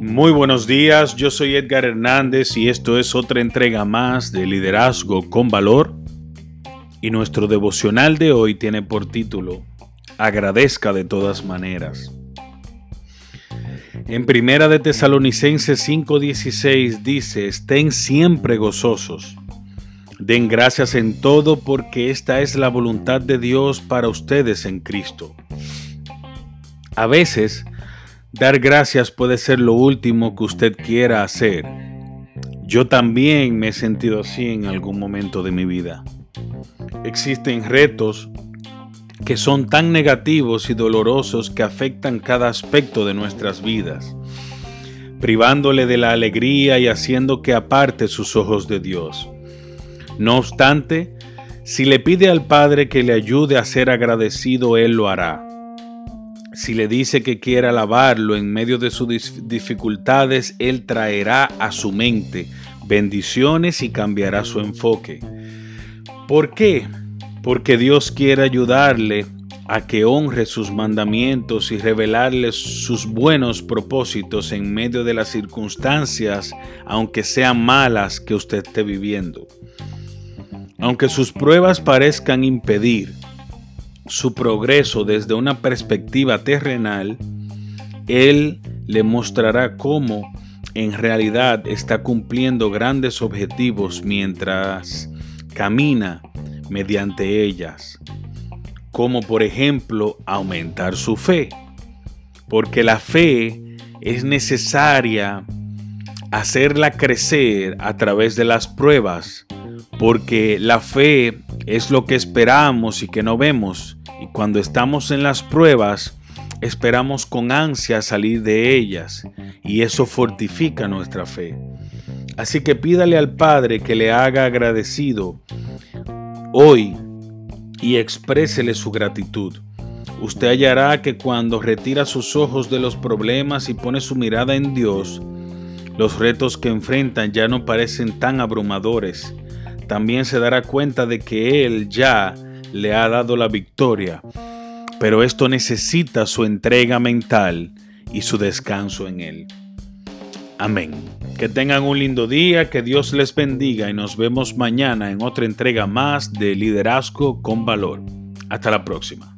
Muy buenos días, yo soy Edgar Hernández y esto es otra entrega más de Liderazgo con Valor. Y nuestro devocional de hoy tiene por título Agradezca de todas maneras. En Primera de Tesalonicenses 5:16 dice, estén siempre gozosos. Den gracias en todo porque esta es la voluntad de Dios para ustedes en Cristo. A veces, Dar gracias puede ser lo último que usted quiera hacer. Yo también me he sentido así en algún momento de mi vida. Existen retos que son tan negativos y dolorosos que afectan cada aspecto de nuestras vidas, privándole de la alegría y haciendo que aparte sus ojos de Dios. No obstante, si le pide al Padre que le ayude a ser agradecido, Él lo hará si le dice que quiere alabarlo en medio de sus dificultades, Él traerá a su mente bendiciones y cambiará su enfoque. ¿Por qué? Porque Dios quiere ayudarle a que honre sus mandamientos y revelarle sus buenos propósitos en medio de las circunstancias, aunque sean malas que usted esté viviendo. Aunque sus pruebas parezcan impedir su progreso desde una perspectiva terrenal, Él le mostrará cómo en realidad está cumpliendo grandes objetivos mientras camina mediante ellas, como por ejemplo aumentar su fe, porque la fe es necesaria hacerla crecer a través de las pruebas, porque la fe es lo que esperamos y que no vemos, y cuando estamos en las pruebas, esperamos con ansia salir de ellas y eso fortifica nuestra fe. Así que pídale al Padre que le haga agradecido hoy y exprésele su gratitud. Usted hallará que cuando retira sus ojos de los problemas y pone su mirada en Dios, los retos que enfrentan ya no parecen tan abrumadores. También se dará cuenta de que Él ya le ha dado la victoria, pero esto necesita su entrega mental y su descanso en Él. Amén. Que tengan un lindo día, que Dios les bendiga y nos vemos mañana en otra entrega más de Liderazgo con Valor. Hasta la próxima.